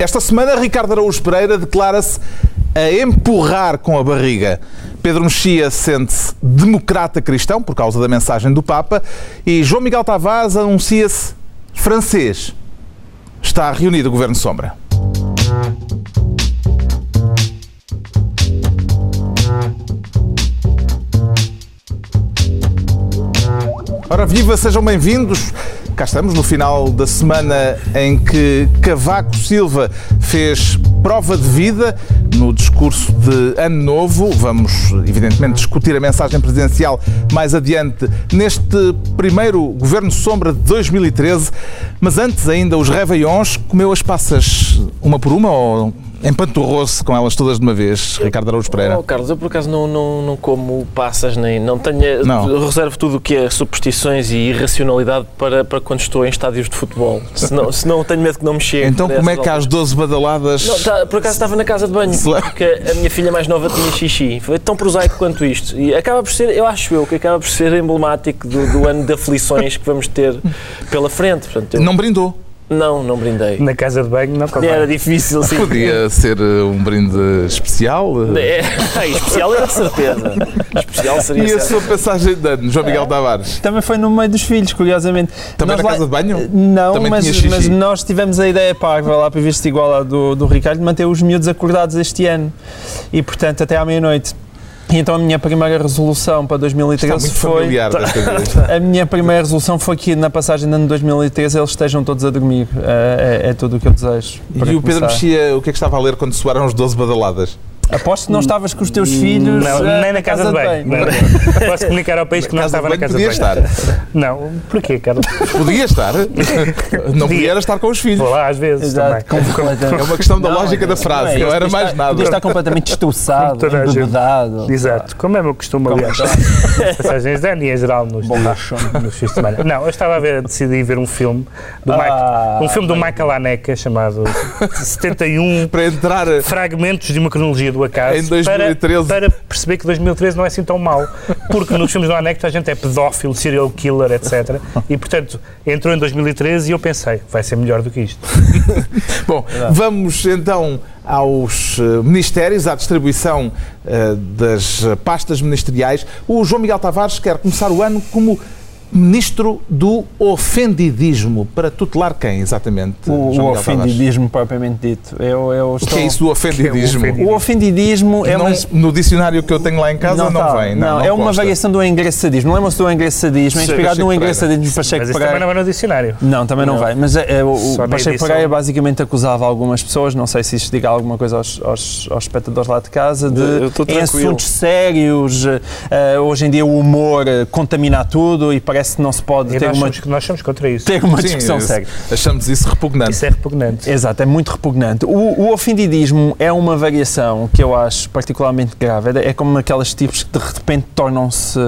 Esta semana, Ricardo Araújo Pereira declara-se a empurrar com a barriga. Pedro Mexia sente-se democrata cristão por causa da mensagem do Papa e João Miguel Tavares anuncia-se francês. Está reunido o Governo Sombra. Ora, viva, sejam bem-vindos. Cá estamos no final da semana em que Cavaco Silva fez prova de vida no discurso de Ano Novo. Vamos, evidentemente, discutir a mensagem presidencial mais adiante neste primeiro Governo Sombra de 2013. Mas antes ainda, os Réveillons, comeu as passas uma por uma ou Empanturrou-se com elas todas de uma vez, Ricardo Araújo Pereira. Oh, Carlos, eu por acaso não, não, não como passas, nem não tenho. Não. Reservo tudo o que é superstições e irracionalidade para, para quando estou em estádios de futebol. Senão, senão tenho medo que não me chegue. Então, como é que às 12 badaladas. Não, tá, por acaso estava na casa de banho, porque a minha filha mais nova tinha xixi. Foi tão prosaico quanto isto. E acaba por ser, eu acho eu, que acaba por ser emblemático do, do ano de aflições que vamos ter pela frente. Portanto, eu... Não brindou. Não, não brindei. Na casa de banho não convém. Era difícil, sim. Podia ser eh, um brinde especial? É, especial era de certeza. Especial seria E a sua passagem de ano, João Miguel é. Tavares? Também foi no meio dos filhos, curiosamente. Também nós na casa de banho? Não, mas, mas, nós tivemos a ideia parva lá para visto igual à do, do Ricardo, de manter os miúdos acordados este ano. E, portanto, até à meia-noite. E então a minha primeira resolução para 2013 foi. a minha primeira resolução foi que na passagem de ano 2013 eles estejam todos a dormir. É, é, é tudo o que eu desejo. E o Pedro começar. Mexia, o que é que estava a ler quando soaram os 12 badaladas? Aposto que não estavas com os teus filhos. Não, eh, nem na casa, casa de banho. banho. Posso comunicar ao país que não estava na casa de. Podia estar. Não, porquê, Carlos? Podia estar. Não podia estar com os filhos. Vou lá às vezes. Exato, é uma questão da não, lógica da frase, não, é, não era mais nada. Podia estar completamente destroçado, embebedado. Exato, como é o meu costume, aliás. Passagens de ano e em geral nos, nos fins de semana. Não, eu estava a ver, decidi ver um filme do ah, Mike, um filme do Michael Haneke chamado 71 para entrar fragmentos de uma cronologia do do acaso em 2013. Para, para, perceber que 2013 não é assim tão mau. Porque nos filmes do Anecto a gente é pedófilo, serial killer, etc. E, portanto, entrou em 2013 e eu pensei, vai ser melhor do que isto. Bom, vamos então aos eh, ministérios, à distribuição uh, das pastas ministeriais. O João Miguel Tavares quer começar o ano como ministro do ofendidismo. Para tutelar quem, exatamente? O, o ofendidismo, propriamente dito. Eu, eu estou... O que é isso do ofendidismo? É o ofendidismo é não, uma... No dicionário que eu tenho lá em casa não, não tá. vem. Não, não, é uma variação do engraçadismo. Lembra-se do engraçadismo? É inspirado no engraçadismo de Pacheco Pereira. Mas também não vai no dicionário. Não, também não, vai. Mas é, é o, o Pacheco Pereira basicamente acusava algumas pessoas, não sei se isto diga alguma coisa aos, aos, aos espectadores lá de casa, de em assuntos sérios, uh, hoje em dia o humor contamina tudo e parece parece que não se pode e ter nós uma... Somos, nós somos contra isso. Ter uma Sim, discussão séria. Achamos isso repugnante. Isso é repugnante. Exato, é muito repugnante. O, o ofendidismo é uma variação que eu acho particularmente grave. É, é como aquelas tipos que de repente tornam-se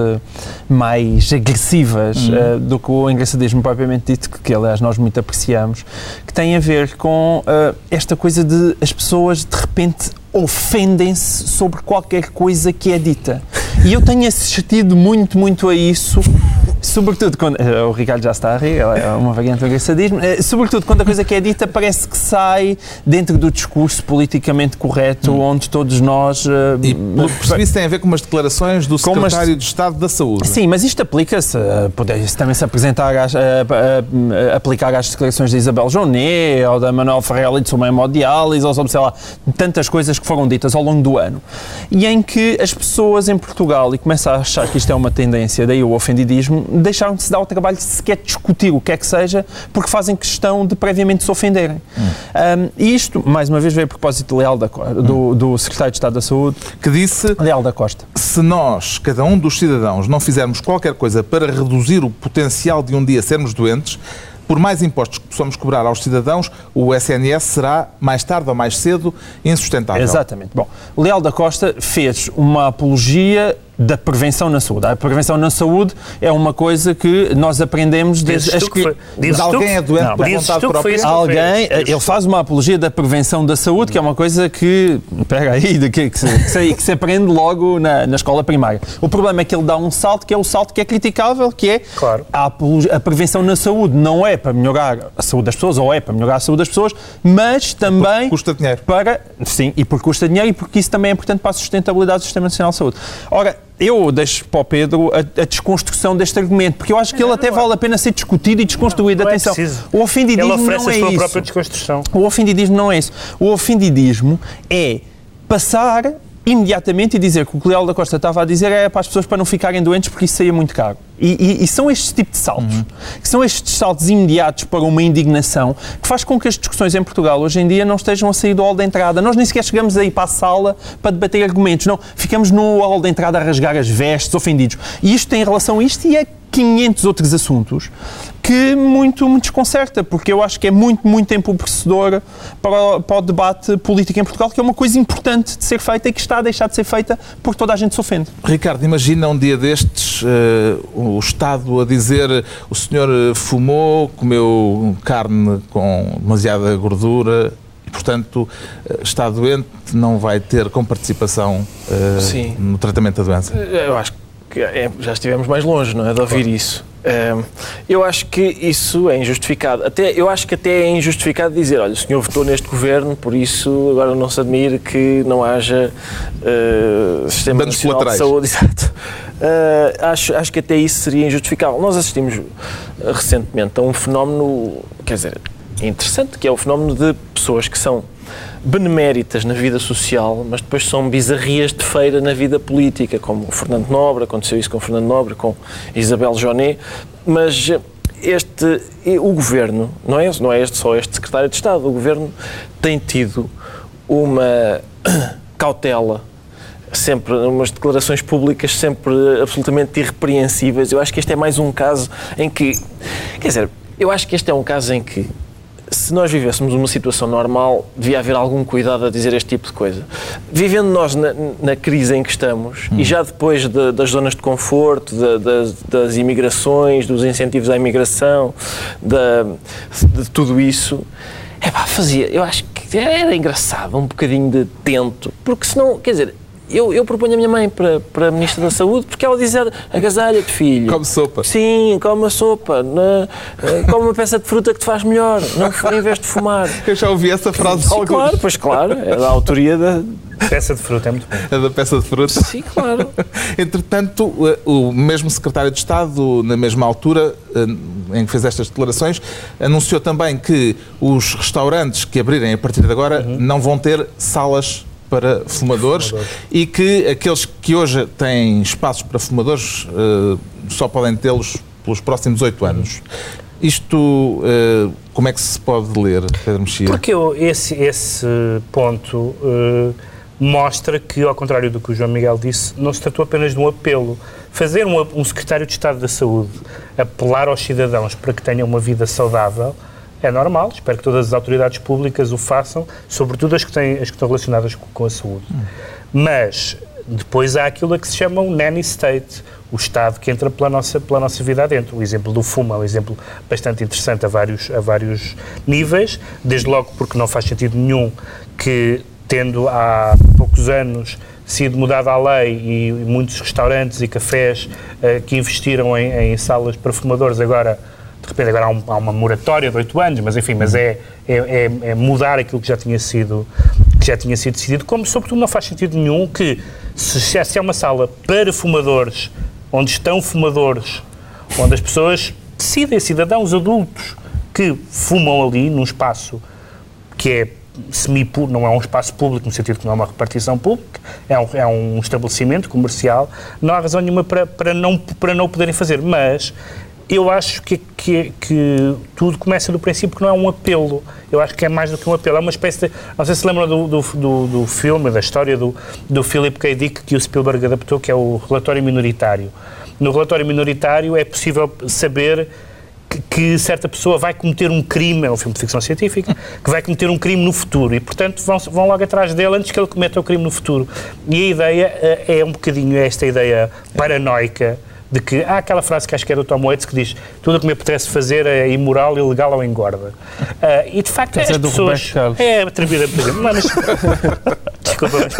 mais agressivas uhum. uh, do que o engraçadismo propriamente dito, que, que aliás nós muito apreciamos, que tem a ver com uh, esta coisa de as pessoas de repente ofendem-se sobre qualquer coisa que é dita. E eu tenho assistido muito, muito a isso Sobretudo quando. Uh, o Ricardo já está a rir, é uma variante do engraçadismo. Uh, sobretudo quando a coisa que é dita parece que sai dentro do discurso politicamente correto, hum. onde todos nós. Uh, e percebi isso tem a ver com umas declarações do secretário umas... de Estado da Saúde. Sim, mas isto aplica-se. Poder também se apresentar, às, aplicar às declarações de Isabel Jonet ou da Manuel Ferreira de sobre a hemodiálise ou sobre, sei lá, tantas coisas que foram ditas ao longo do ano. E em que as pessoas em Portugal, e começam a achar que isto é uma tendência, daí o ofendidismo, deixaram de se dar o trabalho de sequer discutir o que é que seja, porque fazem questão de previamente se ofenderem. Hum. Um, e isto, mais uma vez, veio a propósito de Leal da, do, do Secretário de Estado da Saúde, que disse: Leal da Costa. Se nós, cada um dos cidadãos, não fizermos qualquer coisa para reduzir o potencial de um dia sermos doentes, por mais impostos que possamos cobrar aos cidadãos, o SNS será, mais tarde ou mais cedo, insustentável. Exatamente. Bom, Leal da Costa fez uma apologia da prevenção na saúde. A prevenção na saúde é uma coisa que nós aprendemos desde as que... Mas alguém é doente não, por vontade própria? Alguém, ele faz uma apologia da prevenção da saúde, que é uma coisa que, espera aí, de que, que, se, que, se, que se aprende logo na, na escola primária. O problema é que ele dá um salto, que é o salto que é criticável, que é claro. a, a prevenção na saúde não é para melhorar a saúde das pessoas, ou é para melhorar a saúde das pessoas, mas também... Porque custa dinheiro. Para, sim, e porque custa dinheiro e porque isso também é importante para a sustentabilidade do Sistema Nacional de Saúde. Ora, eu deixo para o Pedro a, a, desconstrução deste argumento, porque eu acho que ele até vale a pena ser discutido e desconstruído. Não, não é Atenção, é o ofendidismo ele não é a sua isso. própria desconstrução. O ofendidismo não é isso. O ofendidismo é passar imediatamente e dizer que o que o Leal da Costa estava a dizer é para as pessoas para não ficarem doentes porque isso saía muito caro. E, e, e são estes tipos de saltos, uhum. que são estes saltos imediatos para uma indignação que faz com que as discussões em Portugal hoje em dia não estejam a sair do hall de entrada. Nós nem sequer chegamos aí para a sala para debater argumentos, não. Ficamos no hall de entrada a rasgar as vestes, ofendidos. E isto tem relação a isto e é 500 outros assuntos que muito me desconcerta, porque eu acho que é muito, muito empobrecedor para, para o debate político em Portugal, que é uma coisa importante de ser feita e que está a deixar de ser feita porque toda a gente se ofende. Ricardo, imagina um dia destes uh, o Estado a dizer o senhor fumou, comeu carne com demasiada gordura, e, portanto, eh, está doente, não vai ter comparticipação uh, no tratamento da doença? Eu acho que é, já estivemos mais longe, não é? De ouvir isso. eu acho que isso é injustificado. Até, eu acho que até é injustificado dizer, olha, o senhor votou neste governo, por isso agora não se admire que não haja uh, sistema Danos nacional de saúde. Exato. Uh, acho, acho que até isso seria injustificável. Nós assistimos recentemente a um fenómeno, quer dizer, interessante, que é o fenómeno de pessoas que são beneméritas na vida social, mas depois são bizarrias de feira na vida política, como o Fernando Nobre, aconteceu isso com o Fernando Nobre, com Isabel Jonet, mas este, o Governo, não é, não é este, só este Secretário de Estado, o Governo tem tido uma cautela sempre umas declarações públicas sempre absolutamente irrepreensíveis. Eu acho que este é mais um caso em que, quer dizer, eu acho que este é um caso em que se nós vivêssemos uma situação normal, devia haver algum cuidado a dizer este tipo de coisa. Vivendo nós na, na crise em que estamos, hum. e já depois de, das zonas de conforto, de, das, das imigrações, dos incentivos à imigração, de, de tudo isso, é pá, fazia, eu acho que era engraçado, um bocadinho de tento, porque senão, quer dizer, eu, eu proponho a minha mãe para, para a Ministra da Saúde porque ela diz agasalha-te, filho. Come sopa. Sim, come uma sopa. Na, eh, come uma peça de fruta que te faz melhor, não em vez de fumar. Eu já ouvi essa frase Sim, claro, pois claro. É da autoria da, Peça de fruta é muito bom. É da peça de fruta? Sim, claro. Entretanto, o mesmo secretário de Estado, na mesma altura eh, em que fez estas declarações, anunciou também que os restaurantes que abrirem a partir de agora uhum. não vão ter salas para fumadores, fumadores, e que aqueles que hoje têm espaços para fumadores uh, só podem tê-los pelos próximos oito anos. Isto, uh, como é que se pode ler, Pedro Mexia? Porque eu, esse, esse ponto uh, mostra que, ao contrário do que o João Miguel disse, não se tratou apenas de um apelo. Fazer um, um secretário de Estado da Saúde apelar aos cidadãos para que tenham uma vida saudável é normal, espero que todas as autoridades públicas o façam, sobretudo as que, têm, as que estão relacionadas com, com a saúde. Hum. Mas depois há aquilo a que se chama o nanny state, o Estado que entra pela nossa, pela nossa vida adentro. O exemplo do fumo é um exemplo bastante interessante a vários, a vários níveis, desde logo porque não faz sentido nenhum que, tendo há poucos anos sido mudada a lei e muitos restaurantes e cafés uh, que investiram em, em salas para fumadores agora de repente agora há, um, há, uma moratória de oito anos, mas enfim, mas é, é, é, é, mudar aquilo que já tinha sido que já tinha sido decidido, como sobretudo não faz sentido nenhum que se, se é uma sala para fumadores, onde estão fumadores, onde as pessoas decidem, cidadãos adultos, que fumam ali num espaço que é semi não é um espaço público, no sentido que não é uma repartição pública, é um, é um estabelecimento comercial, não há razão nenhuma para, para, não, para não o poderem fazer, mas eu acho que, que, que, tudo começa do princípio que não é um apelo. Eu acho que é mais do que um apelo. É uma espécie de. Não sei se lembram do, do, do, do filme, da história do, do Philip K. Dick que o Spielberg adaptou, que é o relatório minoritário. No relatório minoritário é possível saber que, que certa pessoa vai cometer um crime, é um filme de ficção científica, que vai cometer um crime no futuro e, portanto, vão, vão logo atrás dele antes que ele cometa o crime no futuro. E a ideia eh, é um bocadinho esta ideia paranoica de que há aquela frase que acho que é do Tom Waits que diz tudo o que me apetece fazer é imoral, ilegal ou engorda. Uh, e de facto Quer as dizer, do pessoas... É, atribuída por exemplo. Não, mas... Desculpa, mas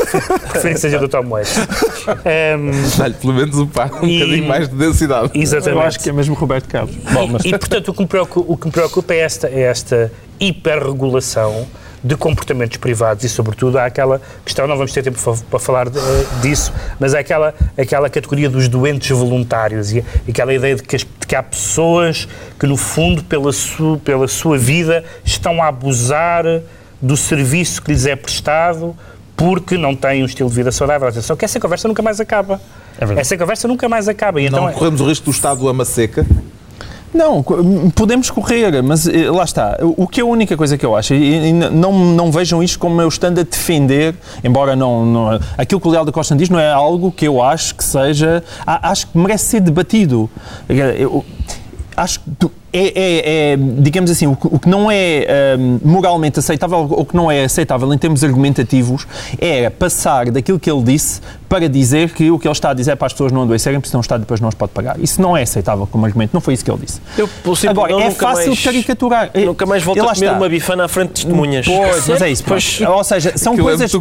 prefiro que seja do Tom Waits. Um, Dá-lhe pelo menos um, pá, um E- bocadinho mais de densidade. exatamente. Eu acho que é mesmo Roberto Carlos. Bom, mas E, portanto, o que me preocupa, o que me preocupa é, esta, é esta hiperregulação de comportamentos privados e, sobretudo, há aquela questão, não vamos ter tempo para falar de- disso, mas há aquela, aquela categoria dos doentes voluntários e, aquela ideia de que, as- de que há pessoas que, no fundo, pela, su, pela sua vida, estão a abusar do serviço que lhes é prestado porque não têm um estilo de vida saudável. Atenção, que essa conversa nunca mais acaba. É verdade. essa conversa nunca mais acaba. E Não então, é- corremos o risco do Estado ama seca. Não, co- podemos correr, mas eh, lá está. O que é a única coisa que eu acho, e, não, não vejam isto como eu estando a defender, embora não, não. Aquilo que o Leal da Costa diz não é algo que eu acho que seja. Acho que merece ser debatido. Eu, acho que é, é- é, digamos assim, o que, o que não é hum, moralmente aceitável, ou que não é aceitável em termos argumentativos, é passar daquilo que ele disse para dizer que o que ele está a dizer é para as pessoas não adoecerem, porque senão o Estado depois não os pode pagar. Isso não é aceitável como argumento, não foi isso que ele disse. Eu, simples- Agora, eu é nunca fácil mais- caricaturar. É- Nunca mais volto e lá a comer está. uma bifana à frente de testemunhas. Pois, mas é isso. Pois, ou seja, são Aquilo é coisas.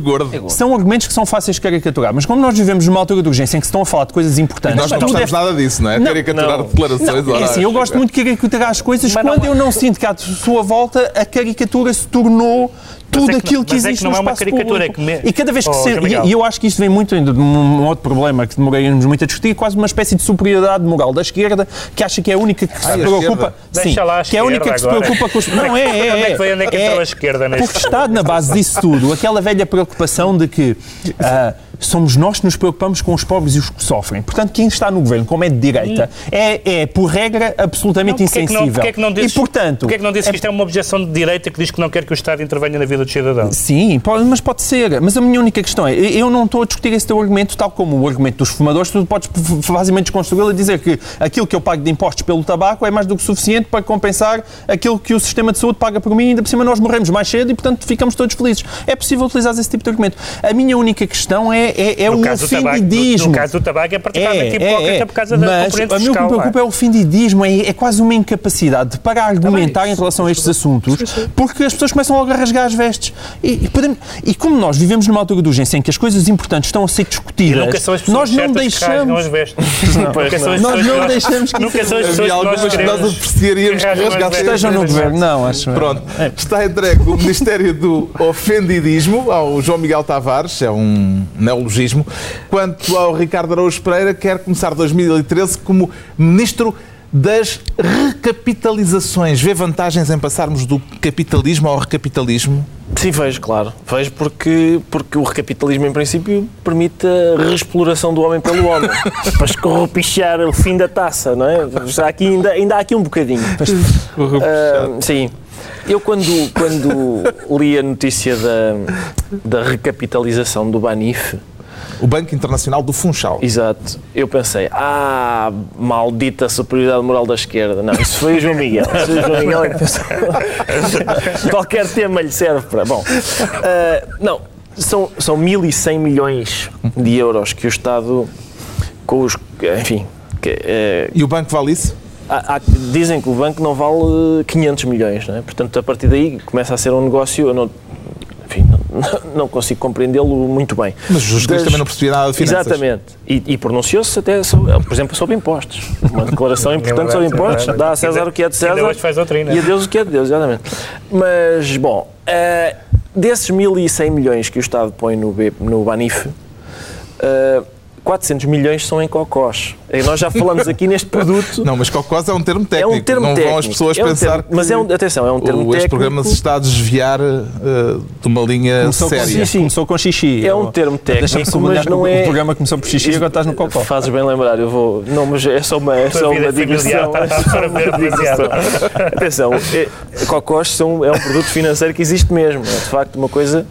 São argumentos que são fáceis de caricaturar, mas como nós vivemos numa altura de urgência em que se estão a falar de coisas importantes, Nós não gostamos é- nada disso, não é? Não, Caricaturar não. declarações. Não, é assim, eu gosto muito de caricaturar as coisas Mas quando não- eu não sinto que à sua volta a caricatura se tornou tudo é que aquilo não- que mas é que existe não no é uma caricatura, público. é que me- E cada vez que Oh, se... E e eu acho que isto vem muito ainda de um, outro problema que demoramos muito a discutir, quase uma espécie de superioridade moral da esquerda, que acha que é a única que se Ai, preocupa... Sim, Deixa lá a que é a única que se preocupa com os... Não, é, é, Onde é que foi- onde é que entrou a esquerda neste- Porque está na base disso tudo aquela velha preocupação de que ah, somos nós que nos preocupamos com os pobres e os que sofrem. Portanto, quem está no governo, como é de direita, é, é por regra, absolutamente Não, porque é que não- insensível. é que não dizes, e, portanto... porque é que não dizes que isto é uma objeção de direita que diz que não quer que o Estado intervenha na vida dos cidadãos? Sim, pode- mas pode ser. Mas a minha única questão é, eu não estou a discutir esse teu argumento, tal como o argumento dos fumadores, tu podes facilmente desconstruí-lo e dizer que aquilo que eu pago de impostos pelo tabaco é mais do que suficiente para compensar aquilo que o sistema de saúde paga por mim e ainda por cima nós morremos mais cedo e, portanto, ficamos todos felizes. É possível utilizar esse tipo de argumento. A minha única questão é, é, é No o do ofendidismo. no caso do tabaco é particularmente hipócrita por causa da mas componente a mim o que fiscal, me preocupa é o ofendidismo, é, é quase uma incapacidade de para argumentar em relação a estes assuntos, porque as pessoas começam logo a rasgar as vestes. E, e podemos- e como nós vivemos numa altura de urgência em que as coisas importantes estão a ser discutidas, nunca são as pessoas nós não deixamos. as Nós não deixamos que Nunca são as pessoas Havia que nós algumas que nós apreciaríamos que rasgassem. Estejam no governo, não, acho. Pronto, está entregue o Ministério do Ofendidismo ao João Miguel Tavares, é um neologismo. Quanto ao Ricardo Araújo Pereira, quer começar 2013 como Ministro das Recapitalizações. Vê vantagens em passarmos do capitalismo ao recapitalismo? Sim, vejo, claro. Vejo porque, porque o recapitalismo, em princípio, permite a reexploração do homem pelo homem. para escorropichar o fim da taça, não é? Já aqui, ainda, ainda há aqui um bocadinho. Ah, sim. Eu, quando, quando li a notícia da, da recapitalização do Banif, O Banco Internacional do Funchal. Exato. Eu pensei, ah, maldita superioridade moral da esquerda. Não, isso foi o João Miguel. Isso foi o João Miguel que pensou. Qualquer tema lhe serve para. Bom, ah, não, são, são 1.100 milhões de euros que o Estado, com os. Enfim. que, eh, E o banco vale isso? há- há- dizem que o banco não vale 500 milhões, não é? Portanto, a partir daí começa a ser um negócio. Eu não, não, consigo compreendê-lo muito bem. Mas o Jesus Cristo Das- também não percebia nada de finanças. Exatamente. E, e pronunciou-se até, sobre, por exemplo, sobre impostos. Uma declaração importante sobre impostos. Dá a César o que é de César hoje faz doutrina. e a Deus o que é de Deus, exatamente. Mas, bom, eh, desses 1.100 milhões que o Estado põe no, B- no Banif, eh, 400 milhões são em cocós. E nós já falamos aqui neste produto. Não, mas cocós é um termo é técnico. um termo não técnico. vão as pessoas é um pensar termo- Mas é um, atenção, é um que termo o, técnico. este programa se está a desviar eh, de uma linha Começou com, séria. sim, começou com xixi. É um termo técnico, mas não o- é- O programa começou por xixi e agora estás no cocó. Fazes bem lembrar, eu vou. Não, mas é só uma, é só uma familiar digressão. está fora de demasiado. Atenção, é, cocós são, é um produto financeiro que existe mesmo. É de facto uma coisa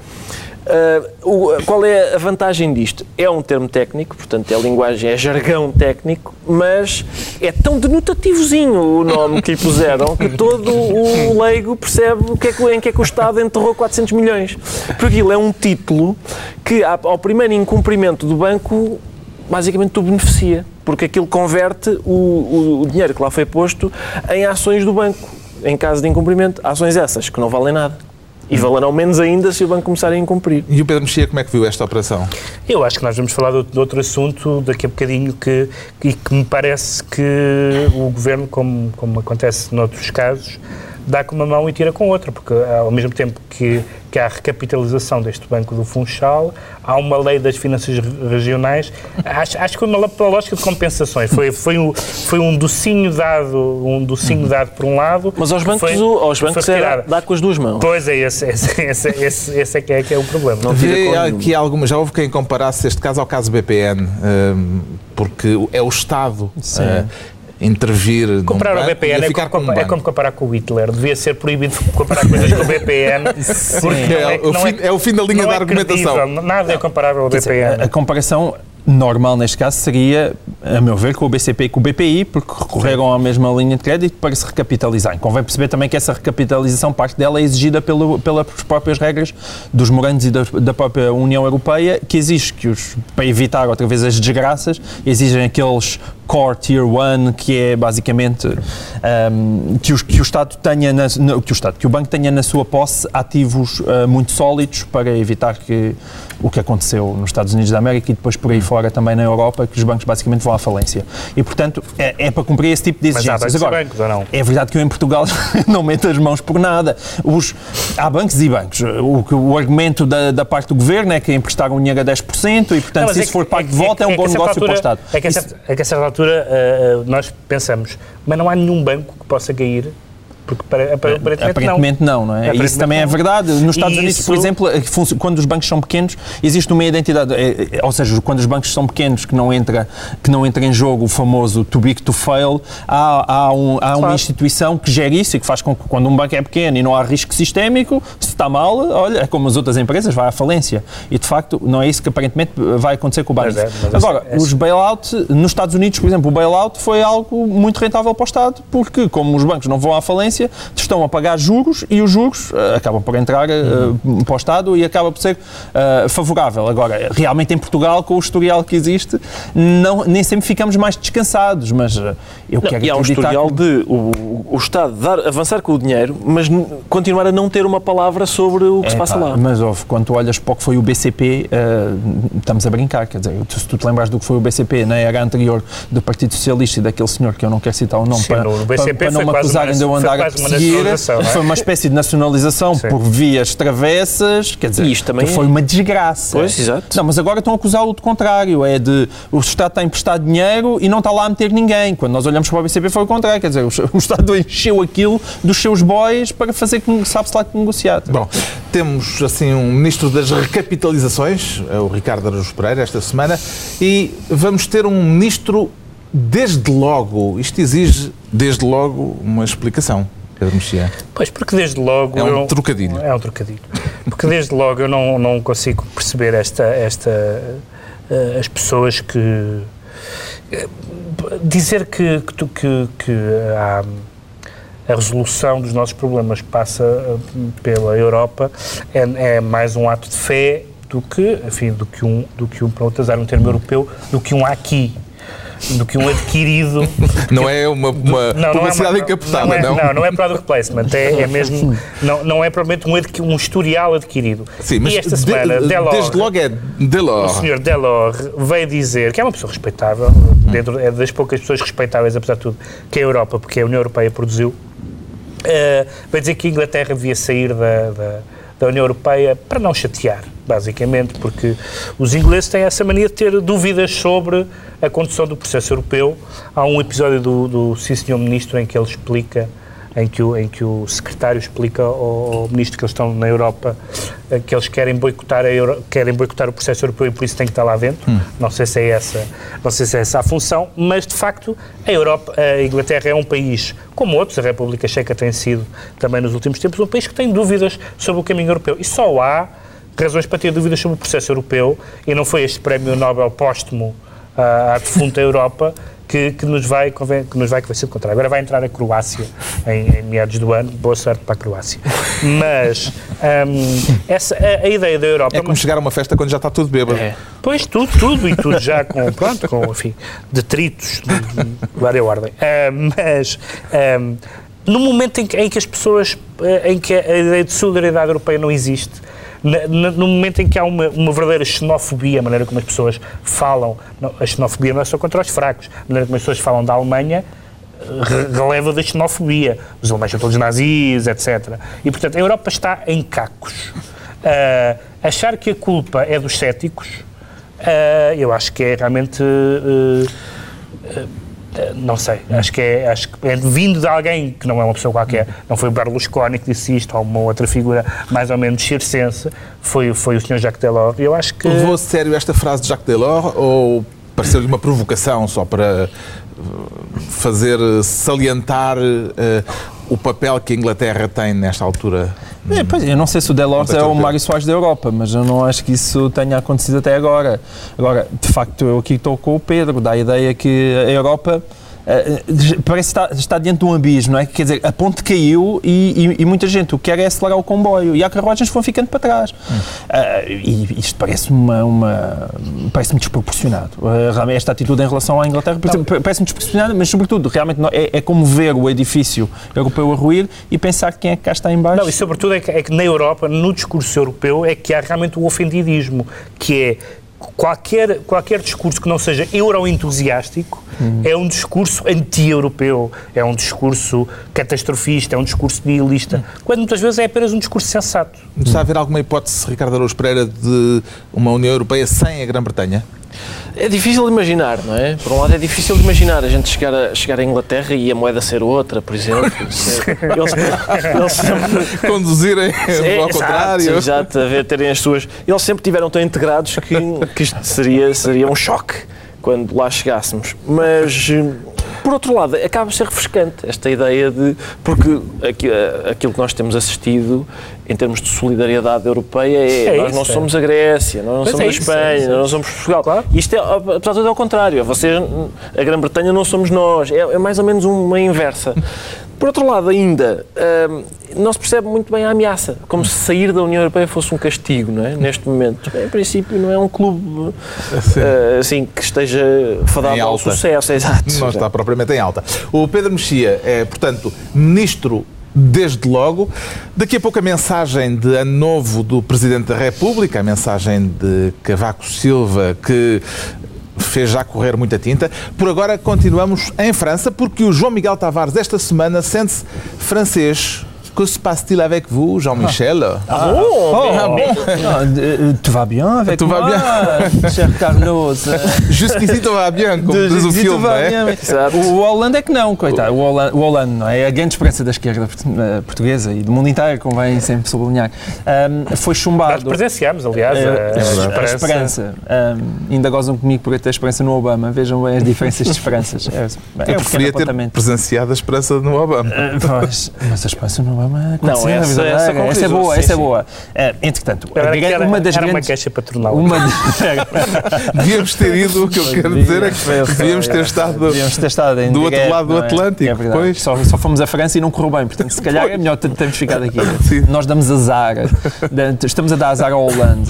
Uh, o, qual é a vantagem disto? É um termo técnico, portanto é linguagem, é jargão técnico, mas é tão denotativozinho o nome que lhe puseram que todo o leigo percebe o que é que, em que é que o Estado enterrou 400 milhões. Porque aquilo é um título que, ao primeiro incumprimento do banco, basicamente tu beneficia, porque aquilo converte o, o, o dinheiro que lá foi posto em ações do banco, em caso de incumprimento. Ações essas que não valem nada. E valerão menos ainda se o banco começar a incumprir. E o Pedro Mexia, como é que viu esta operação? Eu acho que nós vamos falar de outro assunto daqui a bocadinho que, e que me parece que o Governo, como, como acontece noutros casos, dá com uma mão e tira com outra, porque ao mesmo tempo que, que há a recapitalização deste Banco do Funchal, há uma lei das finanças regionais, acho, acho que foi uma lógica de compensações, foi, foi, um, foi um docinho dado, um docinho dado por um lado... Mas aos bancos, foi, aos bancos é dá com as duas mãos. Pois é, esse, esse, esse, esse, esse é, que é, que é o problema. Não Vi aqui algumas, já houve quem comparasse este caso ao caso BPN, um, porque é o Estado... Sim. Intervir. Comprar o BPN é como, é como, comparar com o Hitler. Devia ser proibido comparar coisas com o BPN. porque é, é, o fim, é, é, o fim da linha da argumentação. Credível, nada é comparável ao BPN. a comparação normal neste caso seria, a meu ver, com o BCP e com o BPI, porque recorreram à mesma linha de crédito para se recapitalizarem. Convém perceber também que essa recapitalização, parte dela é exigida pelo, pelas próprias regras dos morantes e da, da, própria União Europeia, que exige que os, para evitar outra vez as desgraças, exigem aqueles Core Tier 1, que é basicamente um, que, os, que o Estado tenha, na, que o Estado, que o banco tenha na sua posse ativos uh, muito sólidos para evitar que o que aconteceu nos Estados Unidos da América e depois por aí fora também na Europa, que os bancos basicamente vão à falência. E, portanto, é, é para cumprir esse tipo de exigências. Mas há Agora, bancos, ou não? É verdade que eu em Portugal não meto as mãos por nada. Os, há bancos e bancos. O, o argumento da, da parte do governo é que emprestaram dinheiro a 10% e, portanto, não, se é isso for pago é, de volta, é, é um bom negócio altura, para o Estado. É que, a certa, é que a certa altura uh, nós pensamos, mas não há nenhum banco que possa cair porque aparentemente, aparentemente não. não, não é? Isso também é não. é verdade. Nos Estados Unidos, por exemplo, é quando os bancos são pequenos, existe uma identidade, é, ou seja, quando os bancos são pequenos que não entra, que não entra em jogo o famoso too big to fail, há, há, um, há claro. uma instituição que gera isso e que faz com que quando um banco é pequeno e não há risco sistémico, se está mal, olha, é como as outras empresas, vai à falência. E de facto não é isso que aparentemente vai acontecer com o banco. É, Agora, é, os bailout, nos Estados Unidos, por exemplo, o bailout foi algo muito rentável para o Estado, porque como os bancos não vão à falência, estão a pagar juros e os juros uh, acabam por entrar uh, uhum. para o Estado e acaba por ser uh, favorável. Agora, realmente em Portugal, com o historial que existe, não, nem sempre ficamos mais descansados, mas eu não, quero E há um historial que... de o, o Estado dar, avançar com o dinheiro, mas continuar a não ter uma palavra sobre o que é, se passa pá, lá. Mas ouve, quando tu olhas para o que foi o BCP, estamos a brincar, quer dizer, se tu te lembras do que foi o BCP na era anterior do Partido Socialista e daquele senhor que eu não quero citar o nome Sim, para, para, para, não me acusarem de eu andar uma é? foi uma espécie de nacionalização Sim. por vias travessas, quer dizer, Isto também foi uma desgraça. Pois, exato. Não, mas agora estão a acusá-lo do contrário, é de o Estado está a emprestar dinheiro e não está lá a meter ninguém. Quando nós olhamos para o BCP foi o contrário, quer dizer, o Estado encheu aquilo dos seus bois para fazer, sabe-se lá, que negociar. Bom, temos assim um ministro das recapitalizações, é o Ricardo Araújo Pereira, esta semana, e vamos ter um ministro desde logo. Isto exige, desde logo, uma explicação. Pedro Mexia? Pois, porque desde logo... É um eu, trocadilho. É um trocadilho. Porque desde logo eu não, não consigo perceber esta, esta, uh, as pessoas que... Uh, dizer que, que, que, que há, a resolução dos nossos problemas passa uh, pela Europa é, é mais um ato de fé do que, enfim, do que um, do que um para utilizar um termo europeu, do que um aqui do que um adquirido. não é uma, uma não, publicidade não é encapotada, não, é, não? Não, não é product placement, é, é mesmo, não, não é provavelmente um, um historial adquirido. Sim, mas e esta semana, de, Delors, desde logo é Delors. O senhor Delors veio dizer, que é uma pessoa respeitável, dentro, é das poucas pessoas respeitáveis, apesar de tudo, que a Europa, porque a União Europeia produziu, uh, veio dizer que a Inglaterra devia sair da, da da União Europeia para não chatear, basicamente, porque os ingleses têm essa mania de ter dúvidas sobre a condução do processo europeu. Há um episódio do, do Sim Senhor Ministro em que ele explica em que o, em que o secretário explica ao, ao, ministro que eles estão na Europa eh, que eles querem boicotar, a Euro, querem boicotar o processo europeu e por isso têm que estar lá dentro. Hum. Não sei se é essa, não sei se é essa a função, mas de facto a Europa, a Inglaterra é um país como outros, a República Checa tem sido também nos últimos tempos um país que tem dúvidas sobre o caminho europeu e só há razões para ter dúvidas sobre o processo europeu e não foi este prémio Nobel póstumo à, à defunta Europa que, que, nos vai, que nos vai convencer do contrário. Agora vai entrar a Croácia em, em meados do ano. Boa sorte para a Croácia. Mas um, essa, a, a, ideia da Europa... É como chegar a uma festa quando já está tudo bêbado. É. Pois, tudo, tudo. E tudo já com, pronto, com, enfim, detritos de, de várias ordem. Uh, mas... Um, no momento em que, em que as pessoas, eh, em que a ideia de solidariedade europeia não existe, no momento em que há uma, uma verdadeira xenofobia, a maneira como as pessoas falam, a xenofobia não é só contra os fracos, a maneira como as pessoas falam da Alemanha eh, releva da xenofobia. Os alemães são todos nazis, etc. E, portanto, a Europa está em cacos. Uh, achar que a culpa é dos céticos, uh, eu acho que é realmente. Uh, não sei, acho que, é, acho que é vindo de alguém que não é uma pessoa qualquer, não foi o Berlusconi que disse isto, ou uma outra figura mais ou menos circense, foi, foi o Sr. Jacques Delors. Eu acho que... Levou a sério esta frase de Jacques Delors ou pareceu-lhe uma provocação só para eh, fazer salientar uh, o papel que a Inglaterra tem nesta altura? É, pois, eu não sei se o Delors é o Mário Soares da Europa, mas eu não acho que isso tenha acontecido até agora. Agora, de facto, eu aqui estou com o Pedro, da ideia que a Europa eh, parece que está, está diante de um abismo, não é? Quer dizer, a ponte caiu e, e, e, muita gente o que quer é acelerar o comboio e há carruagens que vão ficando para trás. Hum. Uh, e isto parece-me uma, uma, parece desproporcionado. Uh, esta atitude em relação à Inglaterra parece-me desproporcionada, mas sobretudo, realmente não, é, é, como ver o edifício europeu a ruir e pensar quem é que cá está em baixo. Não, e sobretudo é que, é que na Europa, no discurso europeu, é que há realmente o ofendidismo, que é qualquer, qualquer discurso que não seja euroentusiástico uhum. é um discurso anti-europeu, é um discurso catastrofista, é um discurso nihilista, uhum. quando muitas vezes é apenas um discurso sensato. Está a haver alguma hipótese, Ricardo Araújo Pereira, de uma União Europeia sem a Grã-Bretanha? É difícil de imaginar, não é? Por um lado é difícil de imaginar a gente chegar a, chegar à Inglaterra e a moeda ser outra, por exemplo. eles, eles sempre... Conduzirem é, ao contrário. Exato, a ver, terem as suas... Eles sempre tiveram tão integrados que, que isto seria, seria um choque quando lá chegássemos. Mas por outro lado, acaba por ser refrescante esta ideia de. Porque aquilo que nós temos assistido em termos de solidariedade europeia é, é nós isso, não é. somos a Grécia, nós não pois somos é a Espanha, isso, nós não somos Portugal. Claro. Isto é, apesar de tudo, é ao contrário. Vocês, a Grã-Bretanha não somos nós. É, é mais ou menos uma inversa. Por outro lado, ainda, hum, não se percebe muito bem a ameaça, como se sair da União Europeia fosse um castigo, não é? Neste momento. Em princípio, não é um clube uh, assim que esteja fadado ao sucesso. Exato. Não está propriamente em alta. O Pedro Mexia é, portanto, ministro desde logo. Daqui a pouco a mensagem de ano novo do Presidente da República, a mensagem de Cavaco Silva, que fez já correr muita tinta. Por agora continuamos em França, porque o João Miguel Tavares esta semana sente-se francês Que se passe-t-il avec vous, Jean-Michel ah. ah, bon, oh, ah, bon. Euh, tout va bien avec tout moi, va bien. cher Carlos. Jusqu'ici tout va bien, como diz o filme, é? O Holanda é que não, coitado. O Holanda, o Holanda não é? é a grande esperança da esquerda eh, portuguesa e do mundo inteiro, convém sempre sublinhar. Um, foi chumbado. Nós presenciámos, aliás, é, a, a, esperança. A esperança. Um, ainda gozam comigo por ter esperança no Obama. Vejam bem as diferenças de esperanças. É, é Eu preferia ter presenciado a esperança no Obama. Uh, pois, mas a esperança no Obama não, essa, essa, essa, é boa, sim, essa é boa. Uh, entretanto, era, era, uma das era grandes... uma queixa patronal. Uma de... devíamos ter ido, o que eu quero dizer é que devíamos ter estado, devíamos ter estado do outro lado do é? Atlântico. É pois. Só, só fomos à França e não correu bem, portanto, se calhar é melhor termos ficado aqui. Sim. Nós damos azar, estamos a dar azar ao Holanda,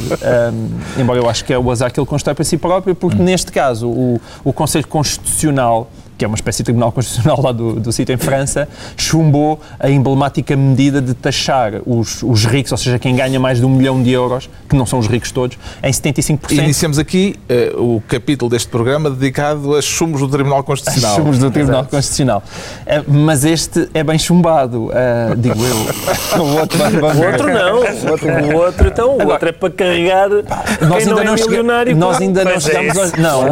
um, embora eu acho que é o azar que ele constrói para si próprio, porque hum. neste caso o, o Conselho Constitucional que é uma espécie de tribunal constitucional lá do, do sítio em França, chumbou a emblemática medida de taxar os, os ricos, ou seja, quem ganha mais de um milhão de euros, que não são os ricos todos, em 75%. Iniciamos aqui uh, o capítulo deste programa dedicado a chumos do Tribunal Constitucional. A chumos do Tribunal Exato. Constitucional. Uh, mas este é bem chumbado, uh, digo eu. o outro, o outro não. O outro, o outro, então, o Agora, outro é para carregar nós ainda não, é milionário. Nós ainda não chegamos... Não, o,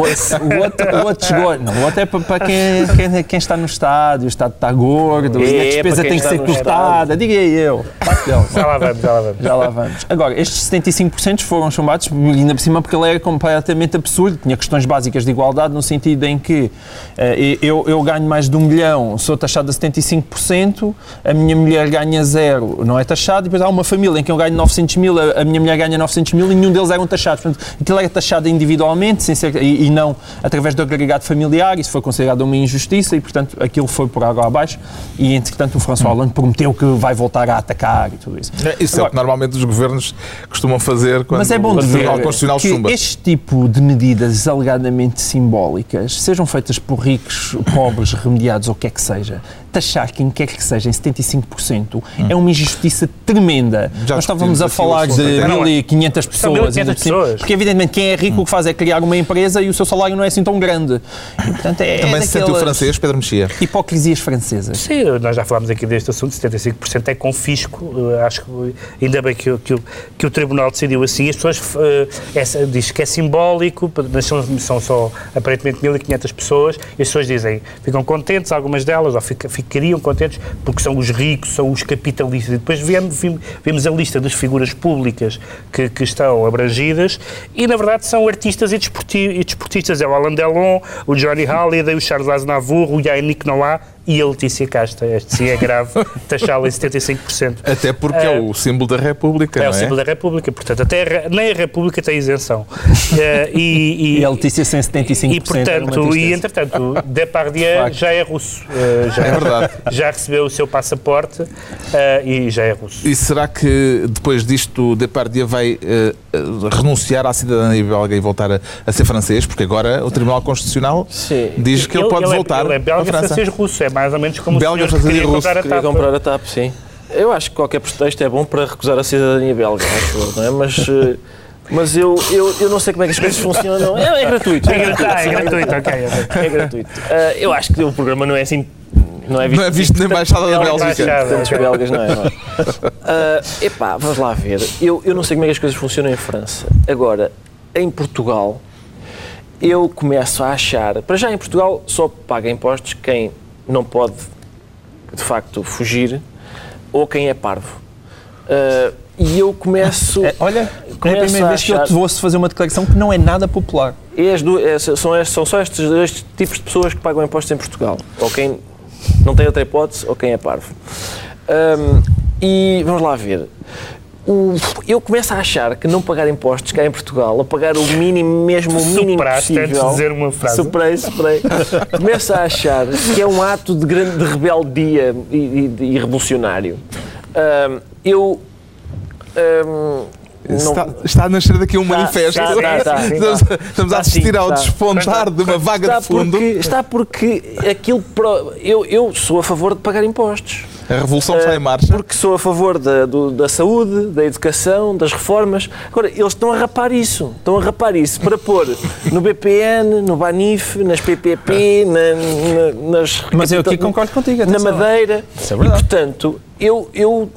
outro, o outro chegou... Não, o outro é para, para quem quem, quem, quem está no estádio, o estádio está gordo, É, e a despesa tem que ser cortada. Diga aí eu. Dele. Já lá vamos, já lá vamos. Já lá vamos. Agora, estes 75% foram chumbados, ainda por cima, porque ele era completamente absurdo. Tinha questões básicas de igualdade, no sentido em que eh, eu, eu ganho mais de um milhão, sou taxado a 75%, a minha mulher ganha zero, não é taxado, e depois há uma família em que eu ganho 900 mil, a, a minha mulher ganha 900 mil e nenhum deles eram taxados. Portanto, aquilo era taxado individualmente sem ser, e, e não através do agregado familiar. Isso foi considerado uma injustiça e, portanto, aquilo foi por água abaixo. E, entretanto, o François Hollande prometeu que vai voltar a atacar e tudo isso. É, Isso é o que normalmente os governos costumam fazer quando Mas é bom o Tribunal Constitucional que chumba. este tipo de medidas alegadamente simbólicas sejam feitas por ricos, pobres, remediados ou o que é que seja. Taxar quem quer que seja em 75% é uma injustiça tremenda. Já Nós estávamos a falar de até. Não, 1.500 pessoas. São 1.500 ainda por cima, pessoas. Porque, evidentemente, quem é rico o que faz é criar uma empresa e o seu salário não é assim tão grande. E, portanto, é, Também é sentiu francês, Pedro Mexia. Hipocrisias francesas. Sim, nós já falámos aqui deste assunto, 75% é confisco, uh, acho que ainda bem que, o- que, que o Tribunal decidiu assim, as pessoas uh, essa, diz que é simbólico, mas são, são só aparentemente 1.500 pessoas, e as pessoas dizem, ficam contentes, algumas delas, ou fica- ficariam contentes, porque são os ricos, são os capitalistas, e depois vemos, vimos a lista das figuras públicas que, que estão abrangidas, e na verdade são artistas e, desporti e desportistas, é o Alain Delon, o Johnny Halliday, o Charles Aznavour, o Yannick Noah, e a Letícia Casta. Este sim é grave, taxá-la em 75%. Até porque é É. o símbolo da República, É não o é? símbolo da República, portanto, até a nem a República tem isenção. Eh, e, E a Letícia sem 75% E, era portanto, uma e entretanto, Depardieu já é russo. Eh, já, É verdade. Já recebeu o seu passaporte e já é russo. E será que depois disto Depardieu vai renunciar à cidadania belga e voltar a, a ser francês? Porque agora o Tribunal Constitucional Sim. diz que ele, pode é- voltar Ele é belga França. francês russo, é mais ou menos como Belga, o queria comprar a Queria tapa. comprar a TAP, sim. Eu acho que qualquer pretexto é bom para recusar a cidadania belga, acho não é? Mas, eh, mas eu, eu, eu não sei como é que as coisas funcionam. É, é gratuito. É gratuito, ah, é gratuito, ok. É gratuito. Ah, eu acho que o programa não é assim. Não é visto, Não é visto na Embaixada da Não, Bélgica. Tantos belgas, não é? Não é? Ah, epá, vamos lá ver. Eu, eu não sei como é que as coisas funcionam em França. Agora, em Portugal, eu começo a achar. Para já, em Portugal, só paga impostos quem não pode, de facto, fugir ou quem é parvo. Ah, e eu começo. É, olha, é a Começo primeira a vez que eu achar- te ouço fazer uma declaração que não é nada popular. As duas, é, são, são só estes dois tipos de pessoas que pagam impostos em Portugal. Ou quem não tem outra hipótese, ou quem é parvo. Hum, e vamos lá ver. O- eu começo a achar que não pagar impostos cá em Portugal, ou pagar o mínimo, mesmo o mínimo Superaste possível... antes de dizer uma frase. Superei, superei. começo a achar que é um ato de grande de rebeldia e, e- e revolucionário. Hum, eu... não- Está, está a nascer daqui um Está, manifesto. está, está, está. Estamos, estamos a assistir ao está. despontar de uma vaga está de fundo. Porque, está porque aquilo. pro- Eu, eu sou a favor de pagar impostos. A revolução está em Ah, marcha. Porque sou a favor da, do- da saúde, da educação, das reformas. Agora, eles estão a rapar isso. Estão a rapar isso para pôr no BPN, no Banif, nas PPP, na- na- nas. Mas eu aqui concordo contigo. Na atenção. Madeira. Isso é verdade. E, portanto, eu, eu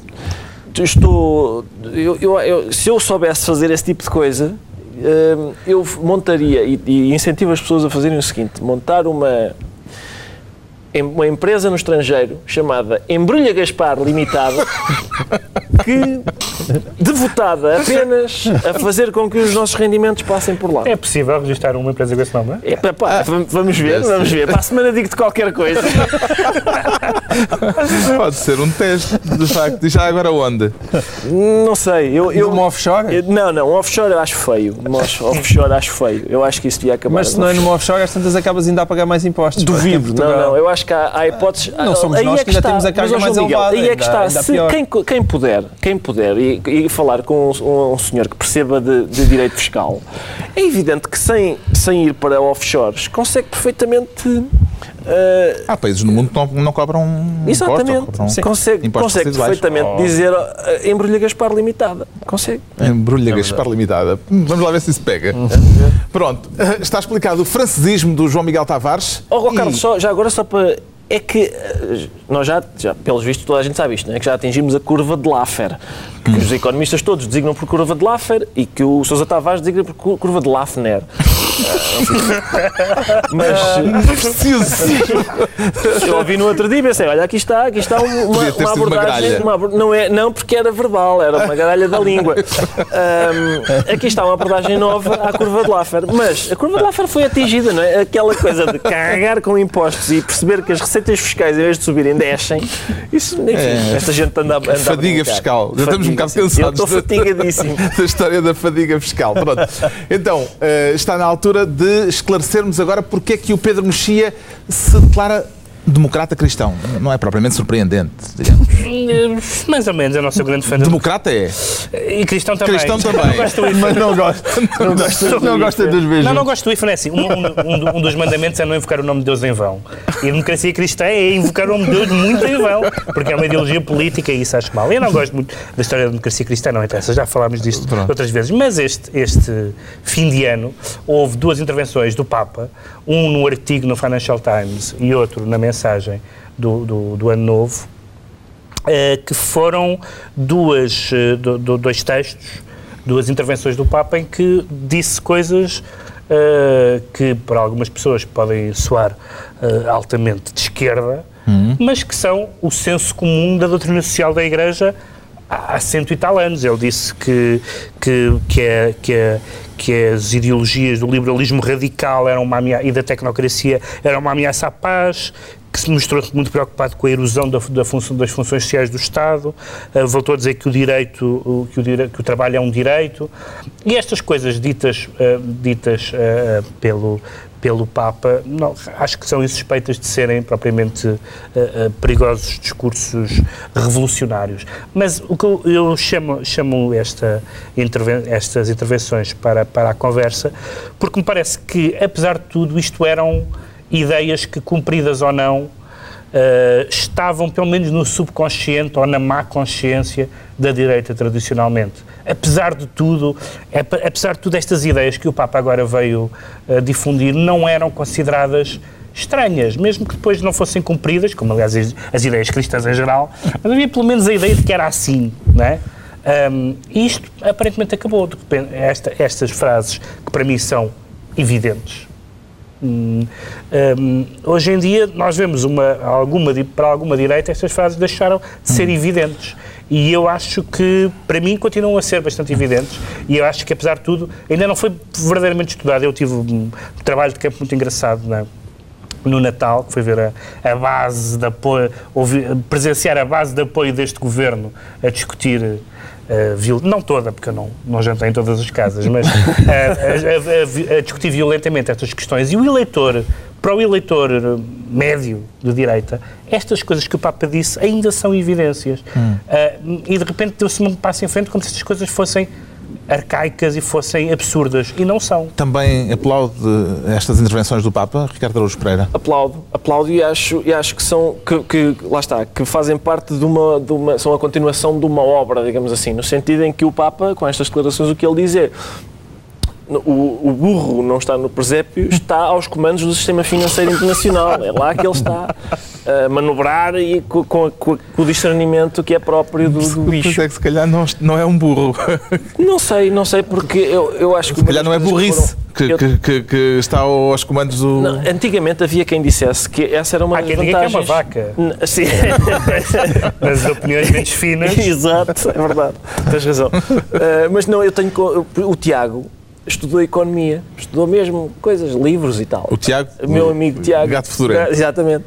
estou. Eu, eu- eu- se eu soubesse fazer esse tipo de coisa, hum, eu montaria e, e incentivo as pessoas a fazerem o seguinte: montar uma. Em- Uma empresa no estrangeiro chamada Embrulha Gaspar Limitada, que devotada apenas a fazer com que os nossos rendimentos passem por lá. É possível registrar uma empresa com esse nome, não é? É, pá, pá, vamos- vamos ver, vamos ver. Para a semana digo-te qualquer coisa. Pode ser um teste, de facto. E já agora onde? Não sei. Eu, eu, Numa offshore? eu- não, não. Offshore eu acho feio. Mas offshore acho feio. Eu acho que isso devia acabar. Mas se não é numa offshore, às tantas acabas ainda a pagar mais impostos. Duvido. Não, não. Eu acho que há, há hipóteses. Não somos aí nós é que ainda está. temos a carga Mas, mais Miguel, elevada, Aí é que está. Se quem, quem puder, quem puder e, e falar com um, um senhor que perceba de, de direito fiscal, é evidente que sem, sem ir para offshores consegue perfeitamente. Eh, Há países no mundo que não, não cobram Exatamente. impostos, ou cobram Sim. Consegue, consegue residuais. perfeitamente Oh. dizer uh, embrulha Gaspar limitada. Consegue. Embrulha Gaspar Limitada. Hum, Vamos lá ver se isso pega. Pronto, eh, está explicado o francesismo do João Miguel Tavares. Oh, oh, Carlos, E- só, já agora só para. É que eh, nós já, já, pelos vistos, toda a gente sabe isto, não é? que já atingimos a curva de Laffer. Que os economistas todos designam por curva de Laffer e que o Sousa Tavares designa por cu- curva de Lafner. Mas Preciosíssimo. eu ouvi no outro dia e pensei, olha, aqui está, aqui está um- uma, uma uma abordagem. uma abor- não, é, não, porque era verbal, era uma garalha da língua. Ahm, aqui está uma abordagem nova à curva de Laffer. Mas a curva de Laffer foi atingida, não é? Aquela coisa de carregar com impostos e perceber que as receitas fiscais, em vez de subirem, descem. Isso, enfim, É. esta gente anda, anda a Fadiga brincar. fiscal. Já estamos um bocado. Eu cansados estou da- fatigadíssimo. da história da fadiga fiscal. Pronto. Então, eh, está na altura de esclarecermos agora porque é que o Pedro Mexia se declara democrata cristão. Não é propriamente surpreendente, digamos. Eh, Mais ou menos, eu não sou grande fã de... Democrata é. E cristão também. Cristão Não também. gosto do Mas não gosto. Não gosto, não gosto dos beijos. Não, não gosto do IFA, não é assim. Um, um- um dos mandamentos é não invocar o nome de Deus em vão. E a democracia cristã é invocar o nome de Deus muito em vão, porque é uma ideologia política e isso acho mal. Eu não gosto muito da história da democracia cristã, não interessa, já falámos disto Pronto. outras vezes. Mas este, este fim de ano houve duas intervenções do Papa, um no artigo no Financial Times e outro na mensagem do, do, do Ano Novo, eh, que foram duas, eh, do- do- dois textos, duas intervenções do Papa em que disse coisas eh, que para algumas pessoas podem soar altamente de esquerda, mas que são o senso comum da doutrina social da Igreja há há cento e tal anos. Ele disse que, que, que, é, que, é, que as ideologias do liberalismo radical eram uma ameaça, e da tecnocracia eram uma ameaça à paz, que se mostrou-se muito preocupado com a erosão da, da função, das funções sociais do Estado, eh, voltou a dizer que o direito, que o, dire- que o trabalho é um direito, e estas coisas ditas, eh, ditas eh, pelo, pelo Papa, não, acho que são insuspeitas de serem propriamente eh, eh, perigosos discursos revolucionários. Mas o que eu, eu chamo, chamo esta interven- estas intervenções para, para a conversa, porque me parece que, apesar de tudo, isto eram ideias que, cumpridas ou não, eh, estavam pelo menos no subconsciente ou na má consciência da direita tradicionalmente. Apesar de tudo, ap- apesar de tudo estas ideias que o Papa agora veio eh, difundir não eram consideradas estranhas, mesmo que depois não fossem cumpridas, como aliás as, as ideias cristãs em geral, mas havia pelo menos a ideia de que era assim, não é? E isto aparentemente acabou. Esta- estas frases que para mim são evidentes, Hum, hum, hoje em dia nós vemos uma, alguma, para alguma direita estas frases deixaram de ser evidentes. E eu acho que para mim continuam a ser bastante evidentes. E eu acho que apesar de tudo ainda não foi verdadeiramente estudado. Eu tive um trabalho de campo muito engraçado na, no Natal, que foi ver a, a base de apoio, presenciar a base de apoio deste governo a discutir viol- não toda, porque eu não, não jantei em todas as casas, mas eh, a, a- a- a discutir violentamente estas questões. E o eleitor, para o eleitor eh, médio de direita, estas coisas que o Papa disse ainda são evidências. Eh, e de repente deu-se um passo em frente como se estas coisas fossem arcaicas e fossem absurdas. E não são. Também aplaude estas intervenções do Papa, Ricardo Araújo Pereira. Aplaudo, aplaudo e acho, e acho que são, que, que, lá está, que fazem parte de uma, de uma, são a continuação de uma obra, digamos assim, no sentido em que o Papa, com estas declarações, o que ele diz é o, o burro não está no presépio, está aos comandos do sistema financeiro internacional. É lá que ele está a manobrar e com, com, com o discernimento que é próprio do, do bicho. é que se calhar não, não é um burro. Não sei, não sei, porque eu, eu acho que. Se calhar não é burrice que, Eu- que, que- que está aos comandos do. Não, antigamente havia quem dissesse que essa era uma Há das quem diga que é uma vantagens. vaca. N- Sim. As opiniões menos finas. Exato, é verdade. Tens razão. Uh, mas não, eu tenho. O Tiago estudou economia, estudou mesmo coisas, livros e tal. O Tiago, meu o amigo Tiago. gato fedorento. Exatamente.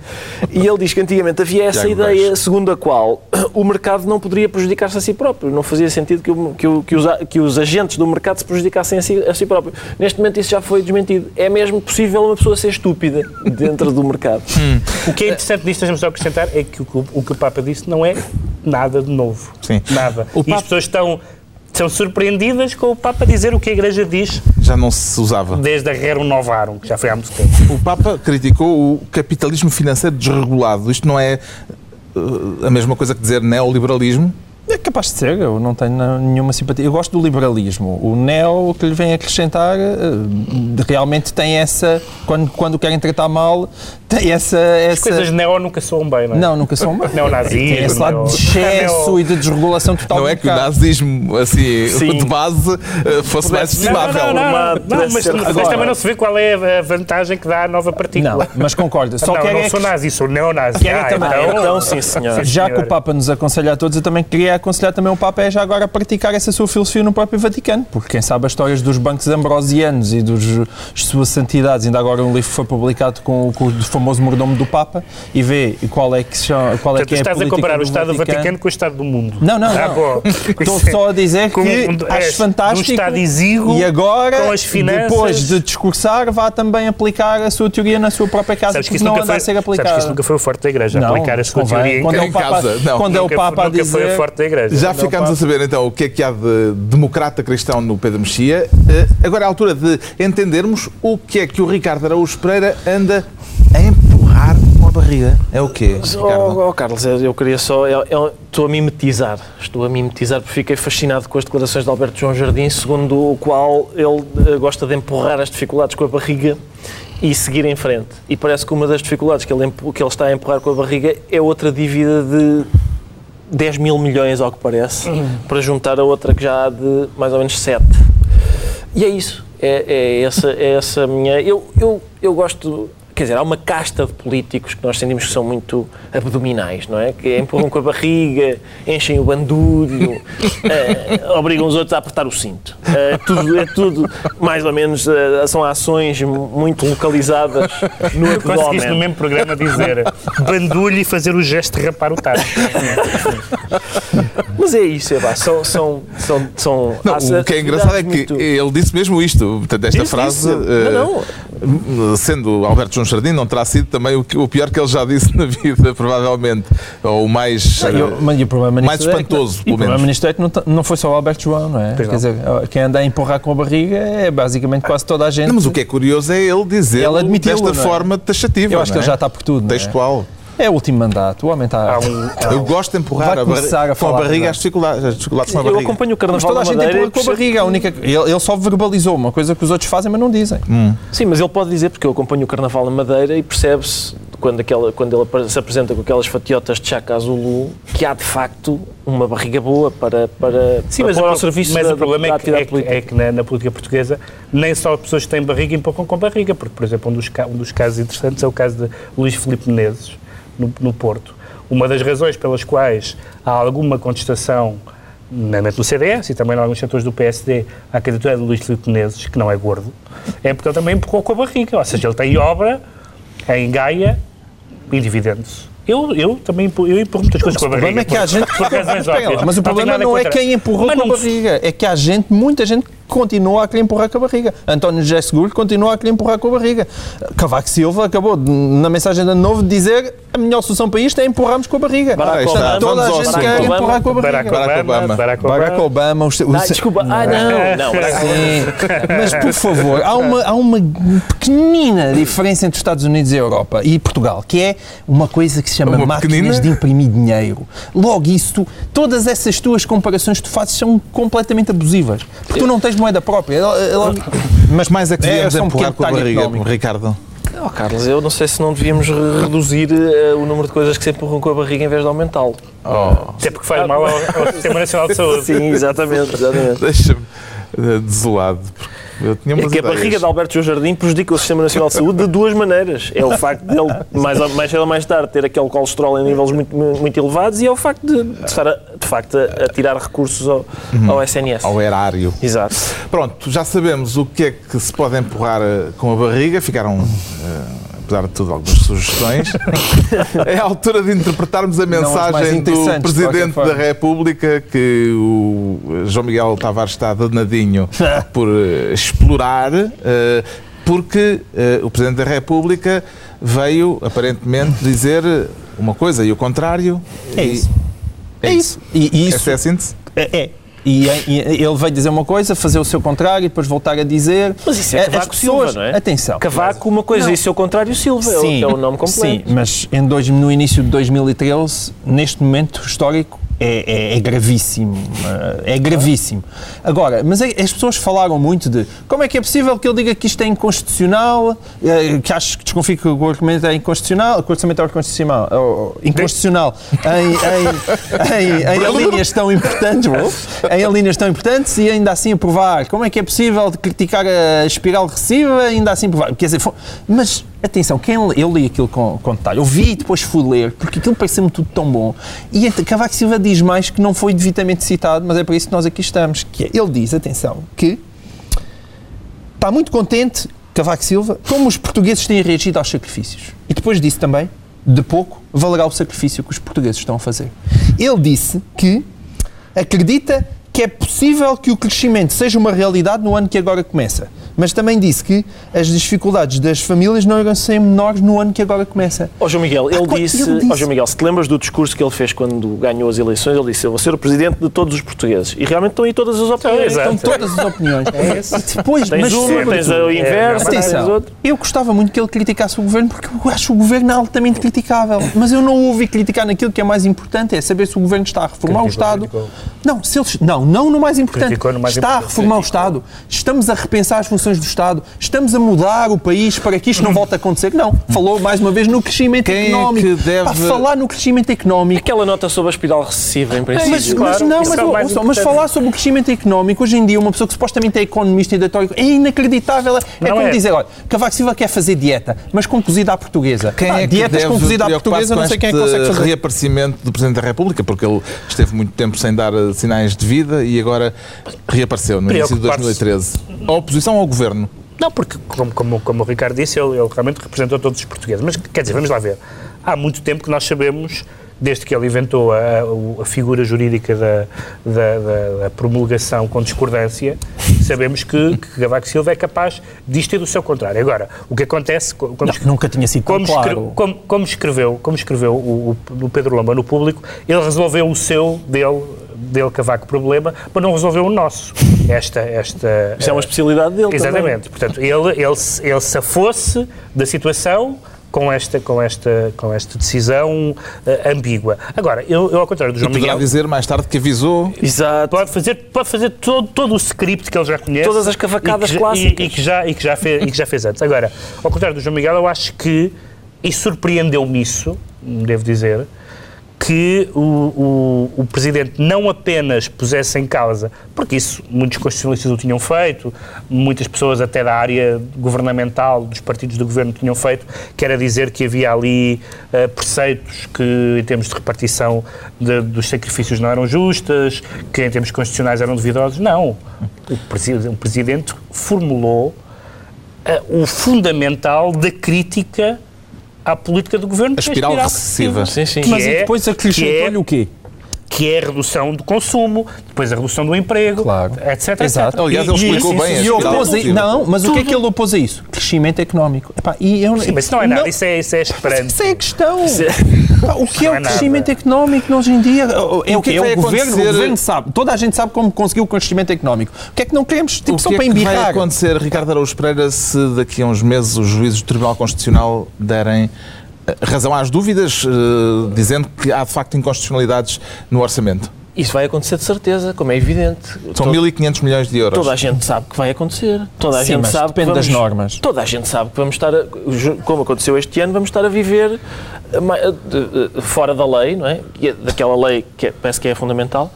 E ele diz que antigamente havia essa Tiago ideia segundo a qual o mercado não poderia prejudicar-se a si próprio. Não fazia sentido que, o- que o- que os, que os agentes do mercado se prejudicassem a si, a si próprio. Neste momento isso já foi desmentido. É mesmo possível uma pessoa ser estúpida dentro do mercado. O que é interessante nisto, deixa-me só acrescentar, é que o, que o- o que o Papa disse não é nada de novo. Sim. Nada. O E Papa- as pessoas estão, são surpreendidas com o Papa dizer o que a Igreja diz Já não se usava. desde a Rerum Novarum, que já foi há muito tempo. O Papa criticou o capitalismo financeiro desregulado. Isto não é eh, a mesma coisa que dizer neoliberalismo? É capaz de ser, eu não tenho nenhuma simpatia. Eu gosto do liberalismo. O neo, que lhe vem acrescentar, eh, realmente tem essa. Quando, quando o querem tratar mal, Tem essa. As essa... coisas neo nunca soam bem, não é? Não, nunca são uma. Neonazismo. Tem esse lado de excesso neo- e de desregulação total. Não é que o nazismo, assim, Sim. de base, eh, fosse mais Não, não, estimável. não, não, não, pudesse mas, ser mas agora. também não se vê qual é a vantagem que dá a nova partícula. Não, mas concorda. Só não, quero não é sou que- nazi, sou neonazi. Querem Ah, também- então, Então, sim, senhor. Já que o Papa nos aconselha a todos, eu também queria aconselhar também o Papa é já agora praticar essa sua filosofia no próprio Vaticano, porque quem sabe as histórias dos bancos ambrosianos e dos suas santidades, ainda agora um livro foi publicado com, com o famoso mordomo do Papa e vê qual é que, se chama, qual é, Portanto, que é a estás a comparar o do Estado do Vaticano com o Estado do mundo. Não, não, Ah, não. Estou é- só a dizer Com que um- acho de fantástico um Estado exíguo, e agora, com as finanças. depois de discursar, vá também aplicar a sua teoria na sua própria casa, Sabes que porque isso não nunca anda foi, a ser sabes que aplicada. isso nunca foi o forte da Igreja, Não, aplicar a sua convém. teoria em quando é em o Papa, casa, não. quando é o Nunca- Papa a nunca foi dizer... o forte da Igreja. Já Não, ficámos a saber então o que é que há de democrata cristão no Pedro Mexia. Eh, Agora é a altura de entendermos o que é que o Ricardo Araújo Pereira anda a barriga. É o quê, Ricardo? Oh, oh, Carlos, eu eu queria só. eu- eu estou a mimetizar. Estou a mimetizar porque fiquei fascinado com as declarações de Alberto João Jardim, segundo o qual ele eh, gosta de empurrar as dificuldades com a barriga e seguir em frente. E parece que uma das dificuldades que ele, que ele está a empurrar com a barriga é outra dívida de 10 mil milhões, ao que parece, para juntar a outra que já há de mais ou menos 7. E é isso. É, é essa, é essa a minha. Eu, eu, eu gosto. Quer dizer, há uma casta de políticos que nós sentimos que são muito abdominais, não é? Que empurram com a barriga, enchem o bandulho, eh, obrigam os outros a apertar o cinto. Eh, tudo, é tudo, mais ou menos, eh, são ações muito localizadas no Conseguiste no abdômen. mesmo programa dizer bandulho e fazer o gesto de rapar o tacho. Mas é isso, é pá, são. são, são, são Não, o que é engraçado é que muito- ele disse mesmo isto. Portanto, esta Disse, frase, disse. eh, Não, sendo Alberto João Jardim, não terá sido também o, que- o pior que ele já disse na vida, provavelmente. Ou o mais. Não, eh, eu- mas e o problema mais nisto é que- espantoso, e pelo o problema menos. nisto é que não, ta- não foi só o Alberto João, não é? Pois Quer não. dizer, quem anda a empurrar com a barriga é basicamente quase toda a gente. Não, mas o que é curioso é ele dizer Ele desta não é? forma taxativa. Eu acho que não ele é? já está por tudo. não é? Textual. É o último mandato. O homem está. Há um- Eu um- gosto de empurrar a barri- começar a com a barriga as dificuldades, as dificuldades com a Eu barriga. acompanho o Mas Carnaval toda a gente Madeira empurra com a barriga. A única... ele, ele só verbalizou uma coisa que os outros fazem, mas não dizem. Sim, mas ele pode dizer, porque eu acompanho o Carnaval na Madeira e percebe-se, quando, aquela, quando ele se apresenta com aquelas fatiotas de chaca azulu, que há de facto uma barriga boa para, para, Sim, para mas, pôr o, ao serviço mas da, o problema da é que, é que- é que na, na política portuguesa nem só pessoas que têm barriga empurram com barriga, porque, por exemplo, um dos, um dos casos interessantes é o caso de Luís Filipe Menezes, no, no Porto. Uma das razões pelas quais há alguma contestação, nomeadamente no CDS e também em alguns setores do PSD, à candidatura de Luís Filipe Menezes, que não é gordo, é porque ele também empurrou com a barriga. Ou seja, ele tem obra em Gaia e dividendos. Eu, eu também empurro, eu empurro muitas coisas com a O barriga. problema é que há gente. mas o Não problema nada não é quem empurrou Mas com a não barriga, é que há gente, muita gente continua a querer empurrar com a barriga. António José Seguro continua a querer empurrar com a barriga. Cavaco Silva acabou, na mensagem de ano novo, de dizer a melhor solução para isto é empurrarmos com a barriga. Barack está. Obama, Toda a gente quer Obama, empurrar com a barriga. Barack Barack Obama. Barack Obama. Barack Obama, os, os, Ah, desculpa, ah não, não, mas por favor, há uma, há uma pequenina diferença entre os Estados Unidos e a Europa e Portugal, que é uma coisa que se chama Uma máquinas pequenina? de imprimir dinheiro. Logo, isso, tu- todas essas tuas comparações que tu fazes são completamente abusivas, porque tu não tens moeda própria. Mas mais é que É, devíamos um empurrar pequeno com a barriga, económico. Ricardo. Oh, Carlos, eu não sei se não devíamos re- reduzir eh, o número de coisas que se empurram com a barriga em vez de aumentá-lo. Até porque faz mal ao, ao Sistema Nacional de Saúde. Sim, exatamente, exatamente. Deixa-me eh, desolado. porque É que a barriga de Alberto João Jardim prejudica o Sistema Nacional de Saúde de duas maneiras. É o facto de ele, mais, mais cedo ou mais tarde, ter aquele colesterol em níveis muito, muito elevados e é o facto de, de estar, a, de facto, a, a tirar recursos ao, ao SNS. Ao erário. Exato. Pronto, já sabemos o que é que se pode empurrar eh, com a barriga. Ficaram, eh, apesar de tudo, algumas sugestões. é a altura de interpretarmos a mensagem do Presidente da. República, que o João Miguel Tavares está danadinho por eh, explorar, eh, porque eh, o Presidente da República veio, aparentemente, dizer uma coisa e o contrário. É isso. É isso. E, e isso Essa é a síntese? É. é. E, e ele veio dizer uma coisa, fazer o seu contrário e depois voltar a dizer. Mas isso é Cavaco pessoas- Silva, não é? Atenção. Cavaco, uma coisa, Não. e seu contrário, Silva, é Sim, é o nome sim, completo. mas em dois, no início de 2013, neste momento histórico, é, é, é gravíssimo. eh, É gravíssimo. Agora, mas é- as pessoas falaram muito de como é que é possível que ele diga que isto é inconstitucional, eh, que acho que desconfio que o argumento é inconstitucional, que o orçamento é inconstitucional, ou- inconstitucional em, em, em, em linhas tão importantes, em linhas tão importantes e ainda assim aprovar. Como é que é possível criticar a espiral regressiva e ainda assim aprovar? Quer dizer, mas atenção, quem eu li aquilo com, com detalhe, eu vi e depois fui ler, porque aquilo pareceu-me tudo tão bom. E Cavaco Silva diz mais que não foi devidamente citado, mas é para isso que nós aqui estamos. Que é- ele diz, atenção, que está muito contente, Cavaco Silva, como os portugueses têm reagido aos sacrifícios. E depois disse também, de pouco, valerá o sacrifício que os portugueses estão a fazer. Ele disse que acredita que é possível que o crescimento seja uma realidade no ano que agora começa. Mas também disse que as dificuldades das famílias não irão ser menores no ano que agora começa. Ó João Miguel, ele Ah, disse, ele disse- ó João Miguel, se te lembras do discurso que ele fez quando ganhou as eleições, ele disse, eu vou ser o presidente de todos os portugueses. E realmente estão aí todas as opiniões. Estão todas as opiniões. E depois, Tens mas uma, tens o inverso, tens Atenção, outro. eu gostava muito que ele criticasse o governo porque eu acho o governo altamente criticável. Mas eu não o ouvi criticar naquilo que é mais importante, é saber se o governo está a reformar o Estado. criticou. Não, se eles, não, não no mais importante. No mais está a reformar o Estado. Estamos a repensar as funções do Estado. Estamos a mudar o país para que isto não volte a acontecer. Não, falou mais uma vez no crescimento Quem é económico. que deve- Pá, falar no crescimento económico Aquela nota sobre a espiral recessiva, em princípio. mas, claro, mas não, mas, é o mais ouçam, mas falar sobre o crescimento económico, hoje em dia, uma pessoa que supostamente é economista e doutor, é inacreditável. É Não como é. dizer, olha, Cavaco Silva quer fazer dieta, mas com cozida à portuguesa. Quem Ah, é que dietas com cozida à portuguesa, com não sei quem é que consegue fazer. reaparecimento do Presidente da República, porque ele esteve muito tempo sem dar eh, sinais de vida e agora reapareceu no início de Preocupar-se. 2013. A oposição ao Governo. Não, porque, como, como, como o Ricardo disse, ele, ele realmente representou todos os portugueses. Mas, quer dizer, vamos lá ver. Há muito tempo que nós sabemos, desde que ele inventou a, a- figura jurídica da, da, da- da promulgação com discordância, sabemos que, que Cavaco Silva é capaz disto e do seu contrário. Agora, o que acontece... co- Como, Não, nunca tinha sido como, claro. escre- como, como escreveu, como escreveu o, o- o Pedro Lomba no público, ele resolveu o seu, dele, dele Cavaco, problema, mas não resolveu o nosso. Esta, esta, Isso é uma especialidade dele Exatamente. Portanto, ele, ele, se- ele se fosse da situação com esta, com esta, com esta decisão eh, ambígua. Agora, eu, eu, ao contrário do E João poderá Miguel, dizer mais tarde que avisou. também. Exato. pode fazer, pode fazer todo, todo o script que ele já conhece. Todas as cavacadas e que, clássicas. E, e que já, e, que já fez, e que já fez antes. Agora, ao contrário do João Miguel, eu acho que, e surpreendeu-me isso, devo dizer, que o, o, o Presidente não apenas pusesse em causa, porque isso muitos constitucionalistas o tinham feito, muitas pessoas até da área governamental, dos partidos do governo tinham feito, que era dizer que havia ali eh, preceitos que, em termos de repartição de- dos sacrifícios, não eram justas, que em termos constitucionais eram duvidosos. Não. O, o Presidente formulou eh, o fundamental da crítica à política do governo. A que é espiral recessiva. recessiva. Sim, sim. Que Mas é- e depois que acrescentou-lhe é- o quê? Que é a redução do consumo, depois a redução do emprego, Claro. etc. Exato. etc. Aliás, ele explicou e, bem espiral opôs a. Não, mas o que é que ele opôs a isso? Crescimento económico. Epá, e eu, Sim, mas isso não é nada, isso é, isso é esperante. Isso é a questão. é- o que não é é o nada. crescimento económico hoje em dia? É o que é que? É o governo, o acontecer? governo sabe. Toda a gente sabe como conseguiu o crescimento económico. O que é que não queremos? Tipo, o só que é para que vai acontecer, Ricardo Araújo Pereira, se daqui a uns meses os juízes do Tribunal Constitucional derem razão às dúvidas, eh, dizendo que há de facto inconstitucionalidades no orçamento? Isso vai acontecer de certeza, como é evidente. São Todo- 1.500 milhões de euros. Toda a gente sabe que vai acontecer. Toda a Sim, gente mas sabe depende que vamos, das normas. Toda a gente sabe que vamos estar, a, como aconteceu este ano, vamos estar a viver eh, eh, eh, fora da lei, não é? É Daquela lei que é- parece que é fundamental,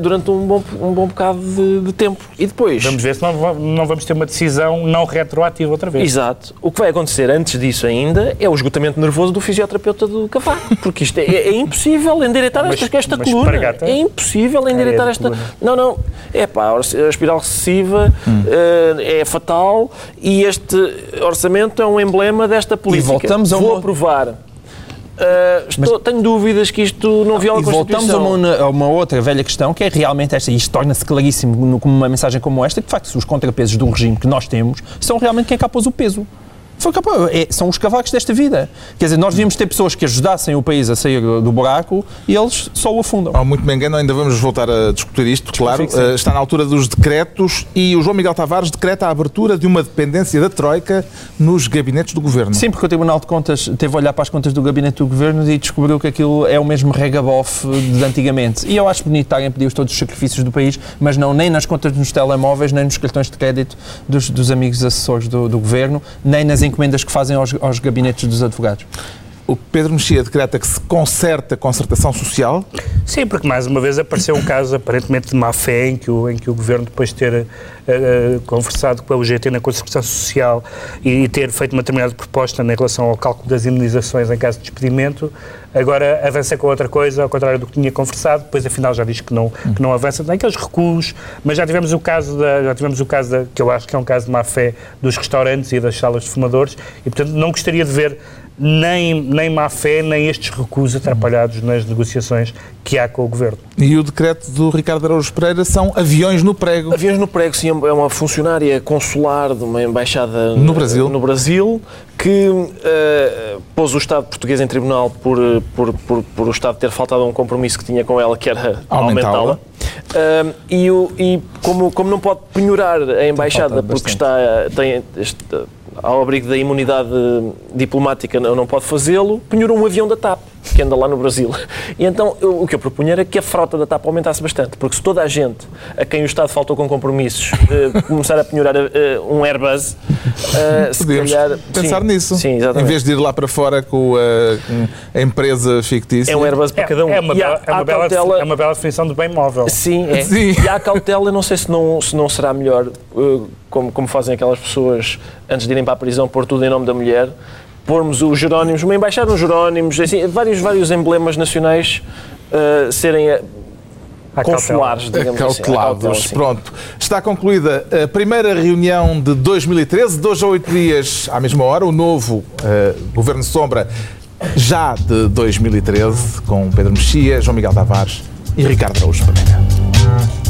durante um bom, um bom bocado de, de tempo. E depois. Vamos ver se não, não vamos ter uma decisão não retroativa outra vez. Exato. O que vai acontecer antes disso ainda é o esgotamento nervoso do fisioterapeuta do Cavaco. Porque isto é, é impossível endireitar Mas- esta, esta coluna. espargata? É impossível endireitar É, esta. Não, não. É pá, a espiral recessiva eh, é fatal e este orçamento é um emblema desta política. voltamos a Vou aprovar. Eh, estou- tenho dúvidas que isto não viola E a voltamos a Constituição. uma, a uma outra velha questão, que é realmente esta, e isto torna-se claríssimo no- como uma mensagem como esta, que de facto os contrapesos do regime que nós temos são realmente quem cá pôs o peso. Foi capaz, é, são os cavacos desta vida. Quer dizer, nós devíamos ter pessoas que ajudassem o país a sair do, buraco e eles só o afundam. Oh, muito me engano, ainda vamos voltar a discutir isto, claro. Uh, está na altura dos decretos e o João Miguel Tavares decreta a abertura de uma dependência da Troika nos gabinetes do Governo. Sim, porque o Tribunal de Contas teve a olhar para as contas do gabinete do governo e descobriu que aquilo é o mesmo regabof de antigamente. E eu acho bonito estarem a pedir todos os sacrifícios do país, mas não nem nas contas dos telemóveis, nem nos cartões de crédito dos, dos amigos assessores do, do governo, nem nas encomendas que fazem aos, aos gabinetes dos advogados. O Pedro Mexia decreta que se conserta a concertação social. Sim, porque mais uma vez apareceu um caso aparentemente de má fé em que o, em que o Governo, depois de ter uh, conversado com a UGT na concertação social e, e ter feito uma determinada proposta em relação ao cálculo das imunizações em caso de despedimento, agora avança com outra coisa, ao contrário do que tinha conversado, depois afinal já diz que não, que não avança, tem aqueles recuos, mas já tivemos o caso, da, já tivemos o caso da, que eu acho que é um caso de má fé dos restaurantes e das salas de fumadores e, portanto, não gostaria de ver nem, nem má fé, nem estes recuos atrapalhados nas negociações que há com o Governo. E o decreto do Ricardo Araújo Pereira são aviões no prego. Aviões no prego, sim, é uma funcionária consular de uma embaixada no Brasil, no Brasil que uh, pôs o Estado português em tribunal por, por, por, por, o Estado ter faltado a um compromisso que tinha com ela, que era aumentá-la. Aumentá uh, e, e como, como não pode penhorar a embaixada porque está, tem, este, ao abrigo da imunidade diplomática não pode fazê-lo, penhorou um avião da TAP, que anda lá no Brasil. E então eu, o que eu propunha era que a frota da TAP aumentasse bastante, porque se toda a gente a quem o Estado faltou com compromissos uh, começar a penhorar uh, um Airbus, uh, se Podemos calhar... pensar sim, nisso, sim, em vez de ir lá para fora com a, a empresa fictícia. É um Airbus para É, cada um. é, uma, há- bela, é, uma há bela, cautela- é uma bela definição de bem móvel. Sim, é. Sim. E há cautela, não sei se não, se não será melhor, uh, como, como fazem aquelas pessoas antes de irem para a prisão, pôr tudo em nome da mulher, pormos os Jerónimos, uma embaixada nos Jerónimos, assim, vários, vários emblemas nacionais uh, serem uh, cautela. consulares, digamos assim. Há cautela, Cautelados. sim. Pronto. Está concluída a primeira reunião de 2013, dois a oito dias à mesma hora, o novo eh, Governo Sombra já de 2013, com Pedro Mexia, João Miguel Tavares e Ricardo Araújo Pereira.